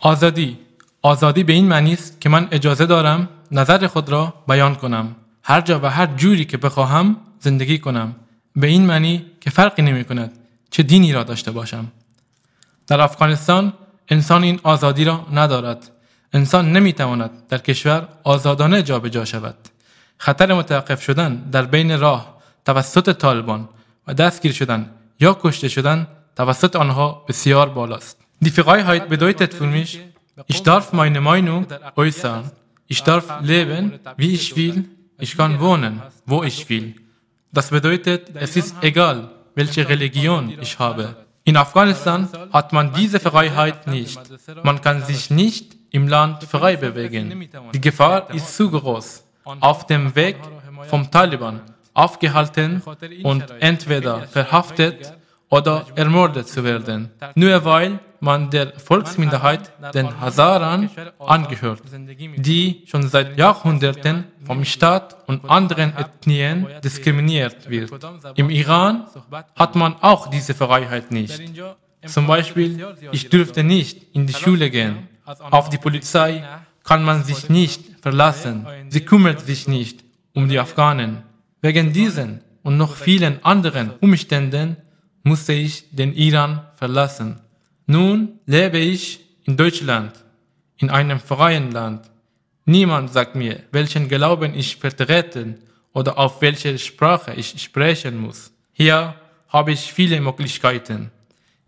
آزادی. آزادی به این معنی است که من اجازه دارم نظر خود را بیان کنم. هر جا و هر جوری که بخواهم زندگی کنم. به این معنی که فرقی نمی کند چه دینی را داشته باشم. در افغانستان انسان این آزادی را ندارد. انسان نمی تواند در کشور آزادانه جابجا شود. خطر متوقف شدن در بین راه توسط طالبان و دستگیر شدن یا کشته شدن توسط آنها بسیار بالاست. Die Freiheit bedeutet für mich, ich darf meine Meinung äußern, ich darf leben, wie ich will, ich kann wohnen, wo ich will. Das bedeutet, es ist egal, welche Religion ich habe. In Afghanistan hat man diese Freiheit nicht. Man kann sich nicht im Land frei bewegen. Die Gefahr ist zu groß. Auf dem Weg vom Taliban aufgehalten und entweder verhaftet oder ermordet zu werden, nur weil man der Volksminderheit, den Hazaran, angehört, die schon seit Jahrhunderten vom Staat und anderen Ethnien diskriminiert wird. Im Iran hat man auch diese Freiheit nicht. Zum Beispiel, ich dürfte nicht in die Schule gehen. Auf die Polizei kann man sich nicht verlassen. Sie kümmert sich nicht um die Afghanen. Wegen diesen und noch vielen anderen Umständen musste ich den Iran verlassen. Nun lebe ich in Deutschland, in einem freien Land. Niemand sagt mir, welchen Glauben ich vertreten oder auf welche Sprache ich sprechen muss. Hier habe ich viele Möglichkeiten.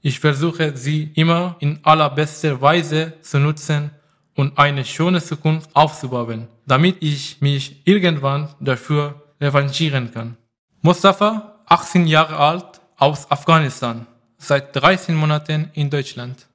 Ich versuche sie immer in allerbester Weise zu nutzen und eine schöne Zukunft aufzubauen, damit ich mich irgendwann dafür revanchieren kann. Mustafa, 18 Jahre alt, aus Afghanistan, seit 13 Monaten in Deutschland.